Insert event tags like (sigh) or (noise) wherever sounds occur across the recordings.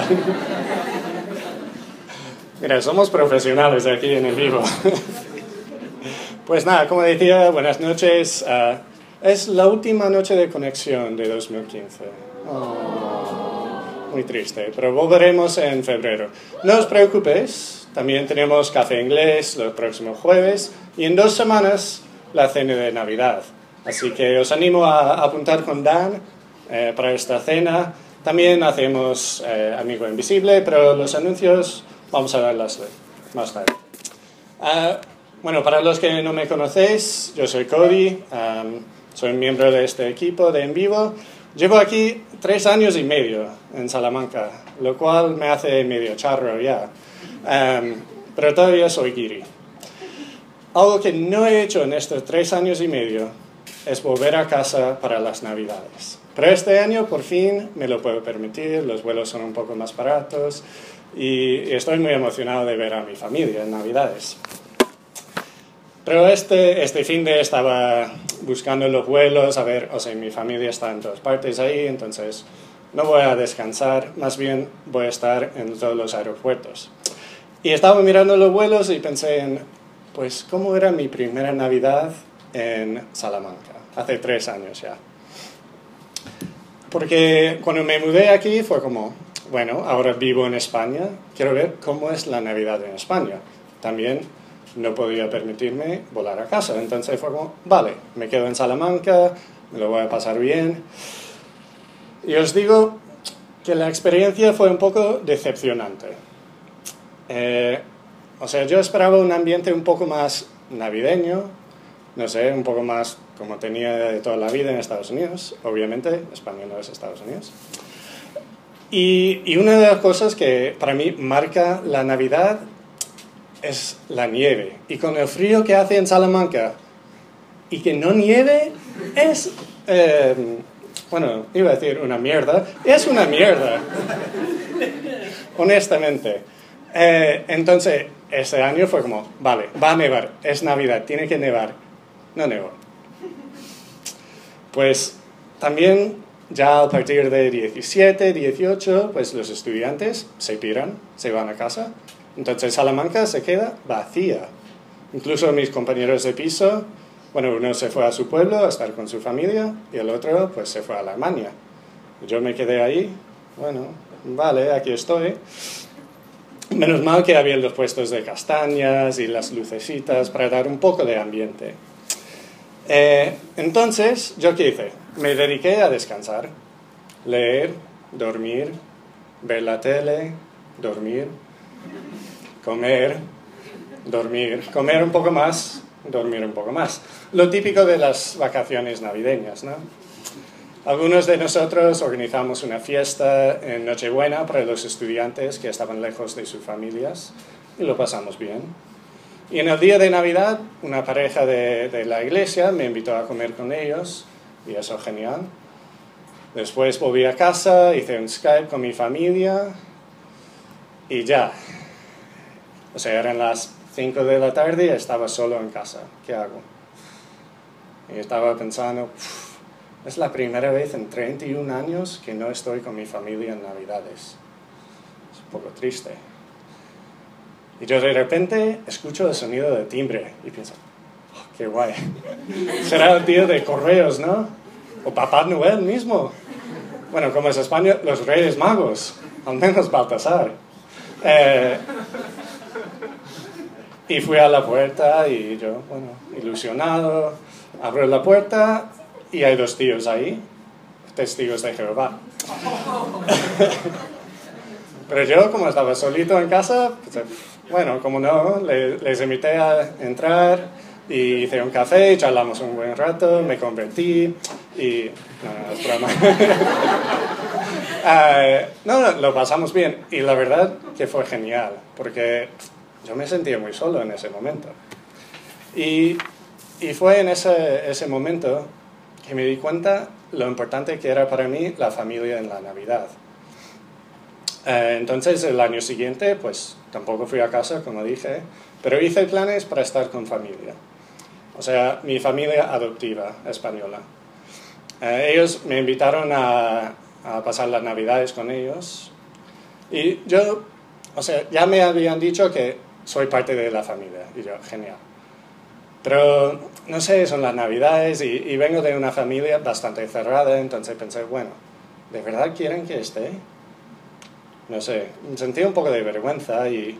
(laughs) Mira, somos profesionales aquí en el vivo. (laughs) Pues nada, como decía, buenas noches. Ah, es la última noche de conexión de 2015. muy triste, pero volveremos en febrero. No os preocupéis, también tenemos café inglés los próximos jueves y en dos semanas la cena de Navidad. Así que os animo a apuntar con Dan eh, para esta cena. También hacemos eh, Amigo Invisible, pero los anuncios vamos a darlas más tarde. Ah, bueno, para los que no me conocéis, yo soy Cody, soy miembro de este equipo de En Vivo. Llevo aquí tres años y medio en Salamanca, lo cual me hace medio charro ya, pero todavía soy guiri. Algo que no he hecho en estos tres años y medio es volver a casa para las Navidades. Pero este año por fin me lo puedo permitir, los vuelos son un poco más baratos y estoy muy emocionado de ver a mi familia en Navidades. Pero este, este fin de estaba buscando los vuelos, a ver, o sea, mi familia está en todas partes ahí, entonces no voy a descansar, más bien voy a estar en todos los aeropuertos. Y estaba mirando los vuelos y pensé en, pues, ¿cómo era mi primera Navidad en Salamanca? Hace tres años ya. Porque cuando me mudé aquí fue como, bueno, ahora vivo en España, quiero ver cómo es la Navidad en España. También no podía permitirme volar a casa, entonces fue como, vale, me quedo en Salamanca, me lo voy a pasar bien. Y os digo que la experiencia fue un poco decepcionante. Eh, o sea, yo esperaba un ambiente un poco más navideño, no sé, un poco más como tenía toda la vida en Estados Unidos, obviamente, España no es Estados Unidos. Y, y, una de las cosas que para mí marca la Navidad es la nieve. Y con el frío que hace en Salamanca y que no nieve es, em, bueno, iba a decir una mierda, es una mierda, (laughs) honestamente. Eh, entonces, ese año fue como, vale, va a nevar, es Navidad, tiene que nevar. No nevó. Pues también ya a partir de 17, 18, pues los estudiantes se piran, se van a casa. Entonces Salamanca se queda vacía. Incluso mis compañeros de piso, bueno, uno se fue a su pueblo a estar con su familia y el otro pues se fue a Alemania. Yo me quedé ahí, bueno, vale, aquí estoy. Menos mal que había los puestos de castañas y las lucecitas para dar un poco de ambiente. Eh, entonces, ¿yo qué hice? Me dediqué a descansar, leer, dormir, ver la tele, dormir, comer, dormir, comer un poco más, dormir un poco más. Lo típico de las vacaciones navideñas, ¿no? Algunos de nosotros organizamos una fiesta en Nochebuena para los estudiantes que estaban lejos de sus familias y lo pasamos bien. Y en el día de Navidad, una pareja de, de, la iglesia me invitó a comer con ellos, y eso genial. Después volví a casa, hice un Skype con mi familia, y ya. O sea, eran las 5 de la tarde y estaba solo en casa. ¿Qué hago? Y estaba pensando, es la primera vez en 31 años que no estoy con mi familia en Navidades. Es un poco triste. Y yo de repente escucho el sonido de timbre y pienso, oh, qué guay. (laughs) Será el día de correos, ¿no? O Papá Noel mismo. Bueno, como es España, los Reyes Magos, al menos Baltasar. Eh, y fui a la puerta y yo, bueno, ilusionado, abro la puerta y hay dos tíos ahí, testigos de Jehová. (laughs) Pero yo, como estaba solito en casa, pues, bueno, como no, les, invité a entrar y hice un café, y charlamos un buen rato, me convertí y... No, es broma. (laughs) uh, no, lo pasamos bien y la verdad que fue genial, porque yo me sentía muy solo en ese momento. Y, y fue en ese, ese momento que me di cuenta lo importante que era para mí la familia en la Navidad. Eh, entonces el año siguiente, pues tampoco fui a casa, como dije, pero hice planes para estar con familia. O sea, mi familia adoptiva española. Eh, ellos me invitaron a, a, pasar las navidades con ellos. Y yo, o sea, ya me habían dicho que soy parte de la familia. Y yo, genial. Pero, no sé, son las navidades y, y vengo de una familia bastante cerrada, entonces pensé, bueno, ¿de verdad quieren que esté? No sé, sentí un poco de vergüenza y...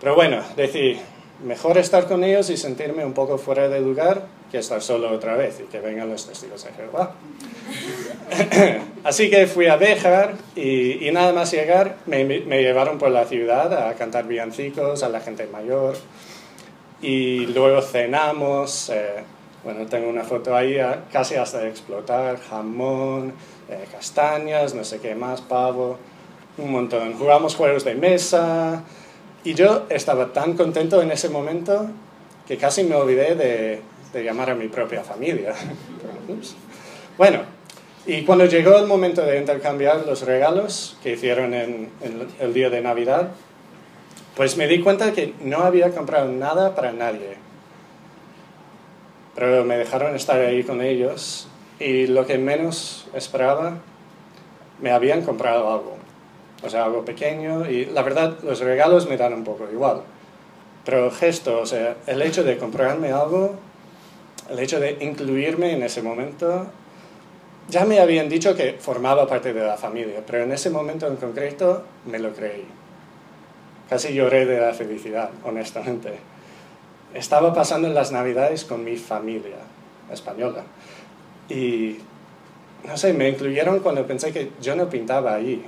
Pero bueno, decidí, mejor estar con ellos y sentirme un poco fuera de lugar que estar solo otra vez y que vengan los testigos de Jehová. (laughs) Así que fui a Béjar y, nada más llegar me, me, llevaron por la ciudad a cantar villancicos a la gente mayor y luego cenamos, eh, bueno, tengo una foto ahí casi hasta explotar, jamón, eh, castañas, no sé qué más, pavo, un montón. Jugamos juegos de mesa y yo estaba tan contento en ese momento que casi me olvidé de, de llamar a mi propia familia. (laughs) bueno, y cuando llegó el momento de intercambiar los regalos que hicieron en, en, el día de Navidad, pues me di cuenta que no había comprado nada para nadie. Pero me dejaron estar ahí con ellos y lo que menos esperaba, me habían comprado algo. O sea, algo pequeño y la verdad los regalos me dan un poco igual. Pero el gesto, o sea, el hecho de comprarme algo el hecho de incluirme en ese momento, ya me habían dicho que formaba parte de la familia, pero en ese momento en concreto me lo creí. Casi lloré de la felicidad, honestamente. Estaba pasando las navidades con mi familia española y, no sé, me incluyeron cuando pensé que yo no pintaba allí.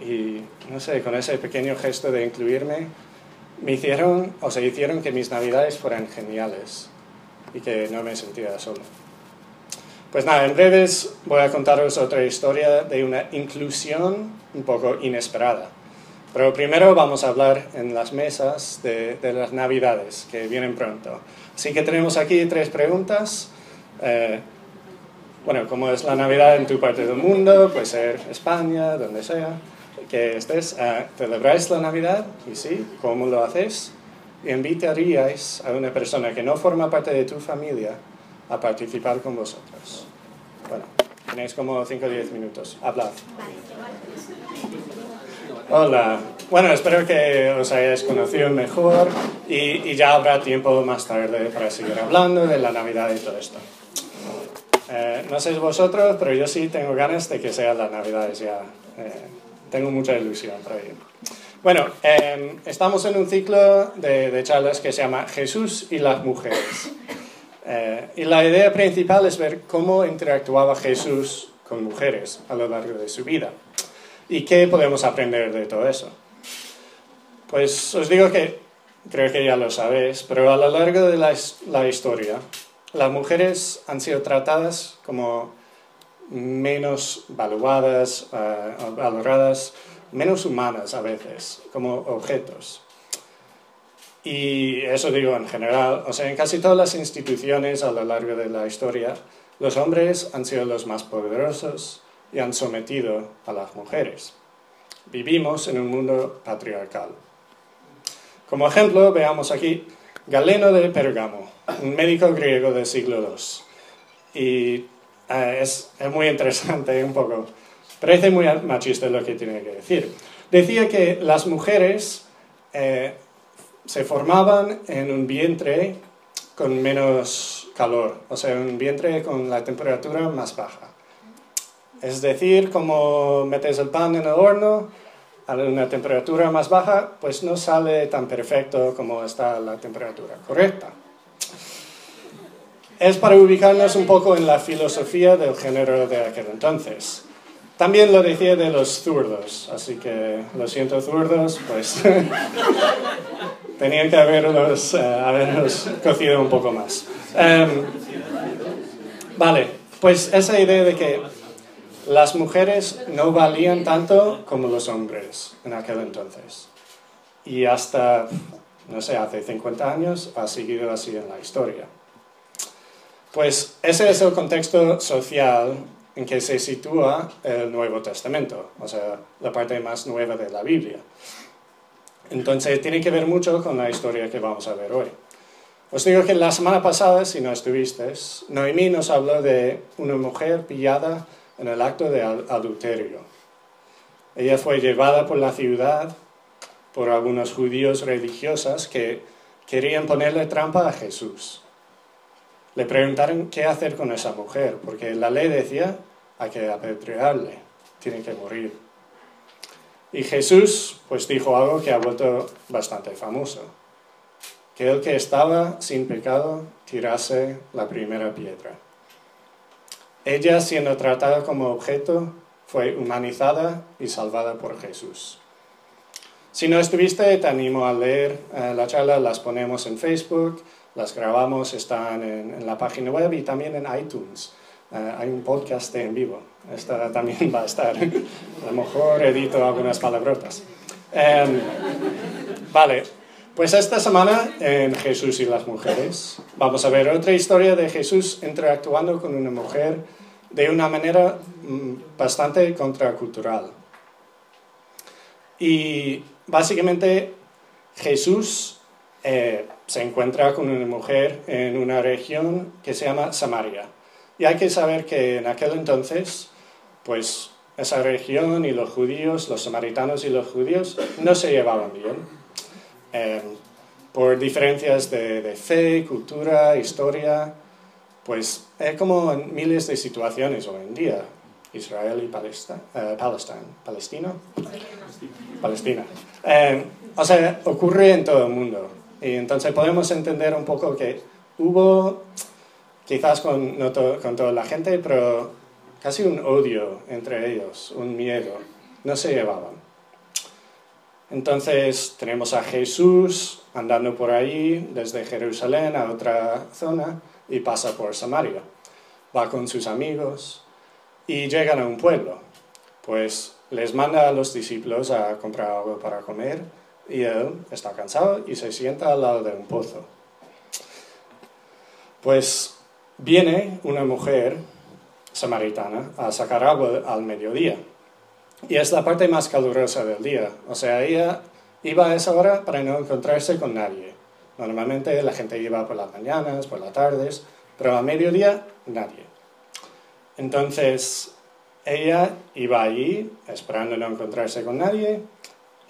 Y, no sé, con ese pequeño gesto de incluirme, me hicieron, o se hicieron que mis navidades fueran geniales y que no me sentía solo. Pues nada, en breves voy a contaros otra historia de una inclusión un poco inesperada. Pero primero vamos a hablar en las mesas de, de las navidades que vienen pronto. Así que tenemos aquí tres preguntas. Eh, bueno, ¿cómo es la Navidad en tu parte del mundo? Puede ser España, donde sea que estés. Uh, ¿Celebráis la Navidad? Y sí, ¿cómo lo hacéis? invitaríais a una persona que no forma parte de tu familia a participar con vosotros? Bueno, tenéis como 5 o 10 minutos. Hablad. Hola. Bueno, espero que os hayáis conocido mejor y, ya habrá tiempo más tarde para seguir hablando de la Navidad y todo esto. Eh, no sé vosotros, pero yo sí tengo ganas de que sea la Navidad ya. Eh, tengo mucha ilusión para ello. Bueno, eh, estamos en un ciclo de, de, charlas que se llama Jesús y las mujeres. (laughs) Eh, y la idea principal es ver cómo interactuaba Jesús con mujeres a lo largo de su vida. ¿Y qué podemos aprender de todo eso? Pues os digo que creo que ya lo sabéis, pero a lo largo de la, la historia, las mujeres han sido tratadas como menos valuadas, uh, valoradas, menos humanas a veces, como objetos. Y eso digo en general, o sea, en casi todas las instituciones a lo largo de la historia, los hombres han sido los más poderosos y han sometido a las mujeres. Vivimos en un mundo patriarcal. Como ejemplo, veamos aquí Galeno de Pergamo, un médico griego del siglo II. Y eh, es, es muy interesante un poco Parece muy machista lo que tiene que decir. Decía que las mujeres eh, se formaban en un vientre con menos calor, o sea, un vientre con la temperatura más baja. Es decir, como metes el pan en el horno a una temperatura más baja, pues no sale tan perfecto como está la temperatura correcta. Es para ubicarnos un poco en la filosofía del género de aquel entonces. También lo decía de los zurdos, así que lo siento zurdos, pues (laughs) tenían que haberlos, uh, haberlos cocido un poco más. Um, vale, pues esa idea de que las mujeres no valían tanto como los hombres en aquel entonces. Y hasta, no sé, hace 50 años ha seguido así en la historia. Pues ese es el contexto social en que se sitúa el Nuevo Testamento, o sea, la parte más nueva de la Biblia. Entonces tiene que ver mucho con la historia que vamos a ver hoy. Os digo que la semana pasada, si no estuvisteis, Noemí nos habló de una mujer pillada en el acto de adulterio. Ella fue llevada por la ciudad por algunos judíos religiosos que querían ponerle trampa a Jesús. Le preguntaron qué hacer con esa mujer, porque la ley decía hay que apedrearle, tiene que morir. Y Jesús pues dijo algo que ha vuelto bastante famoso, que el que estaba sin pecado tirase la primera piedra. Ella, siendo tratada como objeto, fue humanizada y salvada por Jesús. Si no estuviste, te animo a leer eh, la charla, las ponemos en Facebook, las grabamos, están en, la página web y también en iTunes. Eh, hay un podcast en vivo, esta también va a estar. a lo mejor edito algunas palabrotas. Em, vale, pues esta semana en Jesús y las mujeres vamos a ver otra historia de Jesús interactuando con una mujer de una manera mm, bastante contracultural. Y básicamente Jesús eh, se encuentra con una mujer en una región que se llama Samaria. Y hay que saber que en aquel entonces, pues esa región y los judíos, los samaritanos y los judíos no se llevaban bien. Eh, por diferencias de, de, fe, cultura, historia, pues es como en miles de situaciones hoy en día. Israel y Palestina, eh, Palestina, Palestina. Eh, o sea, ocurre en todo el mundo. Y entonces podemos entender un poco que hubo, quizás con, no con toda la gente, pero casi un odio entre ellos, un miedo. No se llevaban. Entonces tenemos a Jesús andando por ahí desde Jerusalén a otra zona y pasa por Samaria. Va con sus amigos, y llegan a un pueblo. Pues les manda a los discípulos a comprar algo para comer y él está cansado y se sienta al lado de un pozo. Pues viene una mujer samaritana a sacar agua al mediodía. Y es la parte más calurosa del día. O sea, ella iba a esa hora para no encontrarse con nadie. Normalmente la gente iba por las mañanas, por las tardes, pero a mediodía nadie. Entonces, ella iba allí esperando no encontrarse con nadie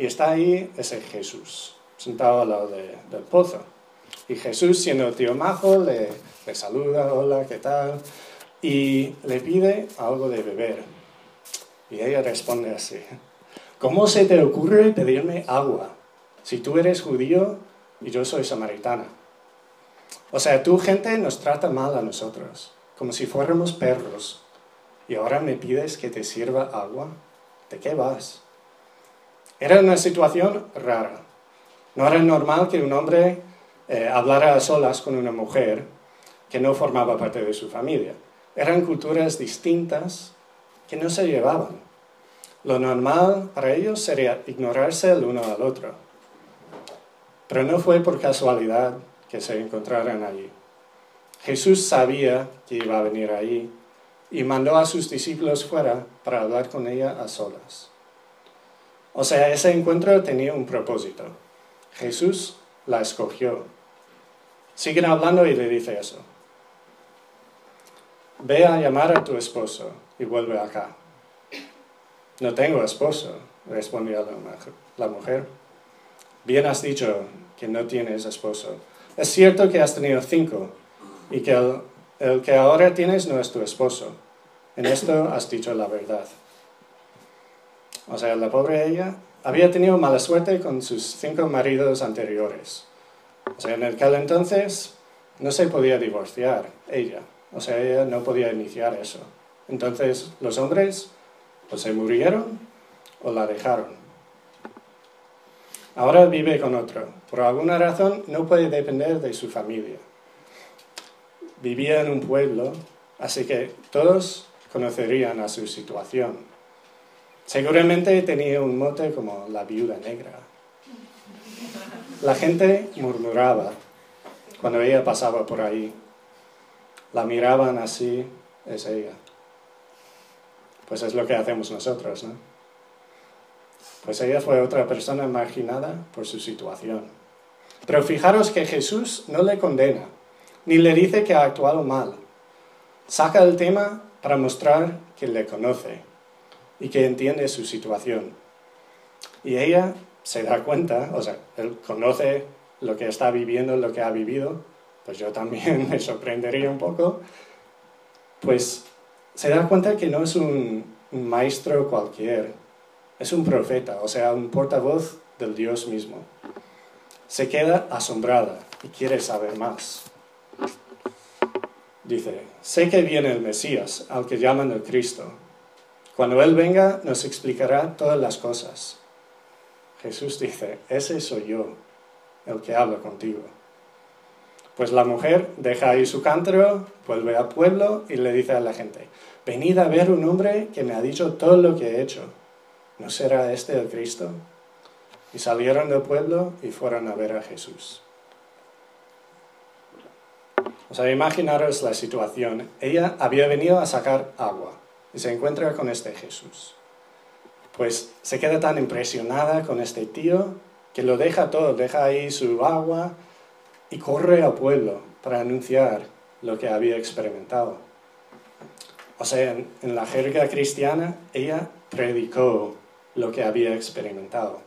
y está ahí ese Jesús, sentado al lado del pozo. Y Jesús, siendo tío majo, le, le saluda, hola, ¿qué tal? Y le pide algo de beber. Y ella responde así, ¿cómo se te ocurre pedirme agua si tú eres judío y yo soy samaritana? O sea, tu gente nos trata mal a nosotros como si fuéramos perros, y ahora me pides que te sirva agua. ¿De qué vas? Era una situación rara. No era normal que un hombre eh, hablara a solas con una mujer que no formaba parte de su familia. Eran culturas distintas que no se llevaban. Lo normal para ellos sería ignorarse el uno al otro. Pero no fue por casualidad que se encontraran allí. Jesús sabía que iba a venir ahí y mandó a sus discípulos fuera para hablar con ella a solas. O sea, ese encuentro tenía un propósito. Jesús la escogió. Siguen hablando y le dice eso. Ve a llamar a tu esposo y vuelve acá. No tengo esposo, respondió la mujer. Bien has dicho que no tienes esposo. Es cierto que has tenido cinco y que el, que ahora tienes no es tu esposo. En esto has dicho la verdad. O sea, la pobre ella había tenido mala suerte con sus cinco maridos anteriores. O sea, en aquel entonces no se podía divorciar ella. O sea, ella no podía iniciar eso. Entonces los hombres o se murieron o la dejaron. Ahora vive con otro. Por alguna razón no puede depender de su familia vivía en un pueblo, así que todos conocerían a su situación. Seguramente tenía un mote como la viuda negra. La gente murmuraba cuando ella pasaba por ahí. La miraban así, es ella. Pues es lo que hacemos nosotros, ¿no? Pues ella fue otra persona marginada por su situación. Pero fijaros que Jesús no le condena ni le dice que ha actuado mal. Saca el tema para mostrar que le conoce. Y que entiende su situación. Y ella se da cuenta, o sea, él conoce lo que está viviendo, lo que ha vivido, pues yo también (laughs) me sorprendería un poco, pues se da cuenta que no es un, maestro cualquier, es un profeta, o sea, un portavoz del Dios mismo. Se queda asombrada y quiere saber más. Dice, sé que viene el Mesías, al que llaman el Cristo. Cuando Él venga nos explicará todas las cosas. Jesús dice, ese soy yo, el que habla contigo. Pues la mujer deja ahí su cántaro, vuelve al pueblo y le dice a la gente, venid a ver un hombre que me ha dicho todo lo que he hecho. ¿No será este el Cristo? Y salieron del pueblo y fueron a ver a Jesús. O sea, imaginaros la situación. Ella había venido a sacar agua y se encuentra con este Jesús. Pues se queda tan impresionada con este tío que lo deja todo, deja ahí su agua y corre al pueblo para anunciar lo que había experimentado. O sea, en, la jerga cristiana, ella predicó lo que había experimentado.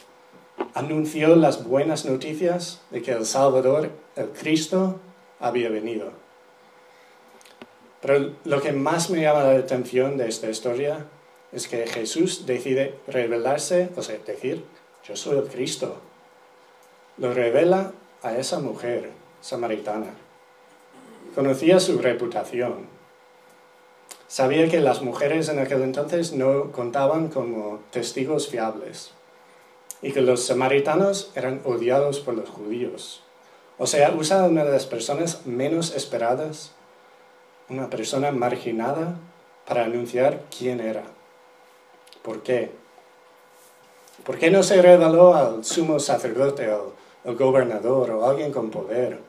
Anunció las buenas noticias de que el Salvador, el Cristo, había venido. Pero lo que más me llama la atención de esta historia es que Jesús decide revelarse, o sea, decir, yo soy el Cristo. Lo revela a esa mujer samaritana. Conocía su reputación. Sabía que las mujeres en aquel entonces no contaban como testigos fiables y que los samaritanos eran odiados por los judíos. O sea, usa una de las personas menos esperadas, una persona marginada, para anunciar quién era. ¿Por qué? ¿Por qué no se reveló al sumo sacerdote, al, al gobernador o alguien con poder?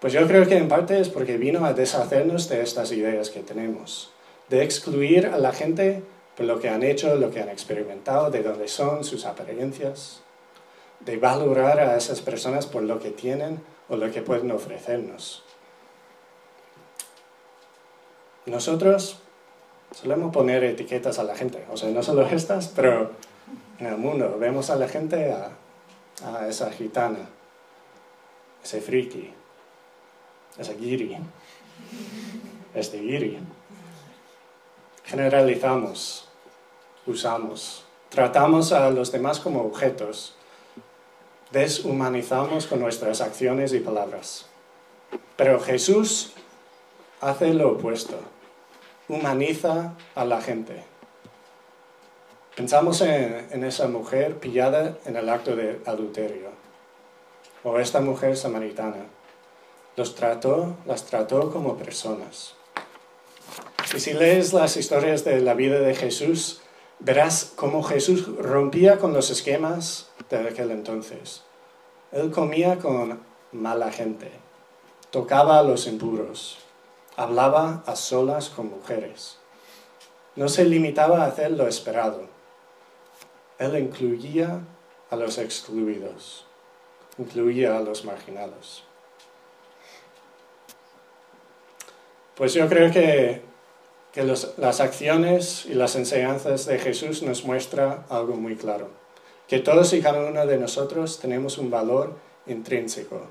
Pues yo creo que en parte es porque vino a deshacernos de estas ideas que tenemos, de excluir a la gente por lo que han hecho, lo que han experimentado, de dónde son, sus apariencias de valorar a esas personas por lo que tienen o lo que pueden ofrecernos. Nosotros solemos poner etiquetas a la gente, o sea, no solo (laughs) estas, pero en el mundo vemos a la gente a, esa gitana, ese friki, ese giri, este giri. Generalizamos, usamos, tratamos a los demás como objetos deshumanizamos con nuestras acciones y palabras. Pero Jesús hace lo opuesto, humaniza a la gente. Pensamos en, esa mujer pillada en el acto de adulterio, o esta mujer samaritana. Los trató, las trató como personas. Y si lees las historias de la vida de Jesús, verás cómo Jesús rompía con los esquemas de aquel entonces. Él comía con mala gente, tocaba a los impuros, hablaba a solas con mujeres. No se limitaba a hacer lo esperado. Él incluía a los excluidos, incluía a los marginados. Pues yo creo que, las acciones y las enseñanzas de Jesús nos muestran algo muy claro que todos y cada uno de nosotros tenemos un valor intrínseco.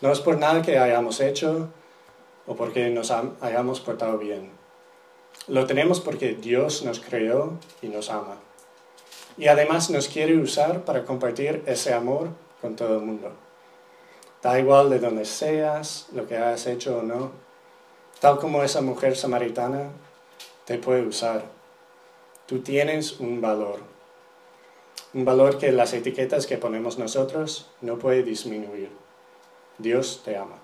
No es por nada que hayamos hecho o porque nos hayamos portado bien. Lo tenemos porque Dios nos creó y nos ama. Y además nos quiere usar para compartir ese amor con todo el mundo. Da igual de donde seas, lo que hayas hecho o no. Tal como esa mujer samaritana te puede usar. Tú tienes un valor un valor que las etiquetas que ponemos nosotros no puede disminuir. Dios te ama.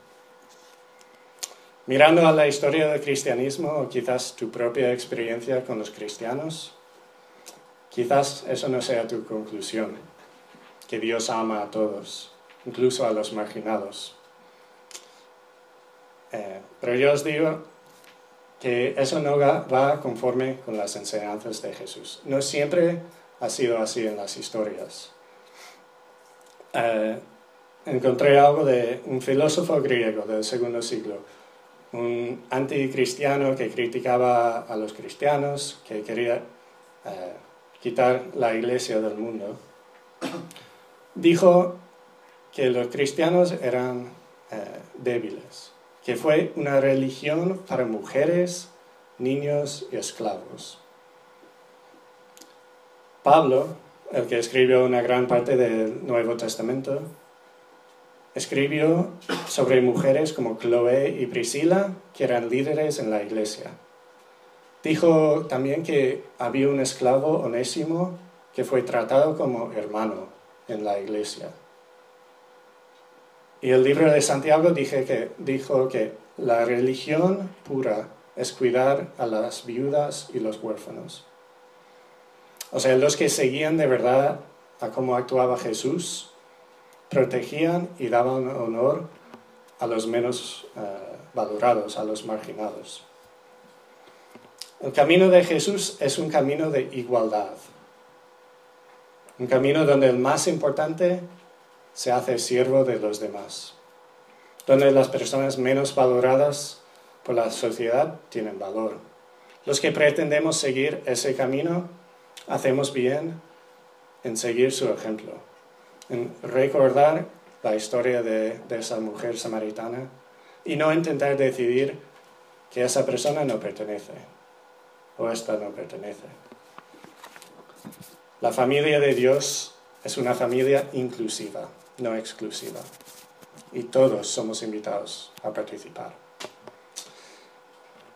Mirando a la historia del cristianismo o quizás tu propia experiencia con los cristianos, quizás eso no sea tu conclusión, que Dios ama a todos, incluso a los marginados. Eh, pero yo os digo que eso no va conforme con las enseñanzas de Jesús. No siempre ha sido así en las historias. Eh, encontré algo de un filósofo griego del segundo siglo, un anticristiano que criticaba a los cristianos, que quería eh, quitar la iglesia del mundo, dijo que los cristianos eran eh, débiles, que fue una religión para mujeres, niños y esclavos. Pablo, el que escribió una gran parte del Nuevo Testamento, escribió sobre mujeres como Chloe y Priscila, que eran líderes en la iglesia. Dijo también que había un esclavo onésimo que fue tratado como hermano en la iglesia. Y el libro de Santiago que, dijo que la religión pura es cuidar a las viudas y los huérfanos. O sea, los que seguían de verdad a cómo actuaba Jesús, protegían y daban honor a los menos eh, valorados, a los marginados. El camino de Jesús es un camino de igualdad, un camino donde el más importante se hace siervo de los demás, donde las personas menos valoradas por la sociedad tienen valor. Los que pretendemos seguir ese camino, hacemos bien en seguir su ejemplo, en recordar la historia de, esa mujer samaritana y no intentar decidir que esa persona no pertenece o esta no pertenece. La familia de Dios es una familia inclusiva, no exclusiva. Y todos somos invitados a participar.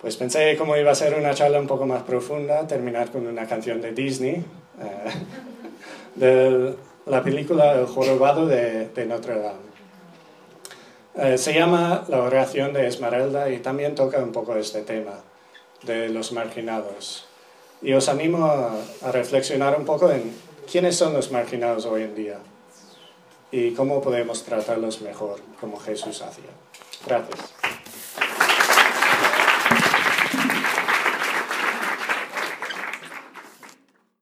Pues pensé cómo iba a ser una charla un poco más profunda, terminar con una canción de Disney, eh, (laughs) de la película El jorobado de, Notre Dame. Eh, se llama La oración de Esmeralda y también toca un poco este tema de los marginados. Y os animo a, reflexionar un poco en quiénes son los marginados hoy en día y cómo podemos tratarlos mejor como Jesús hacía. Gracias.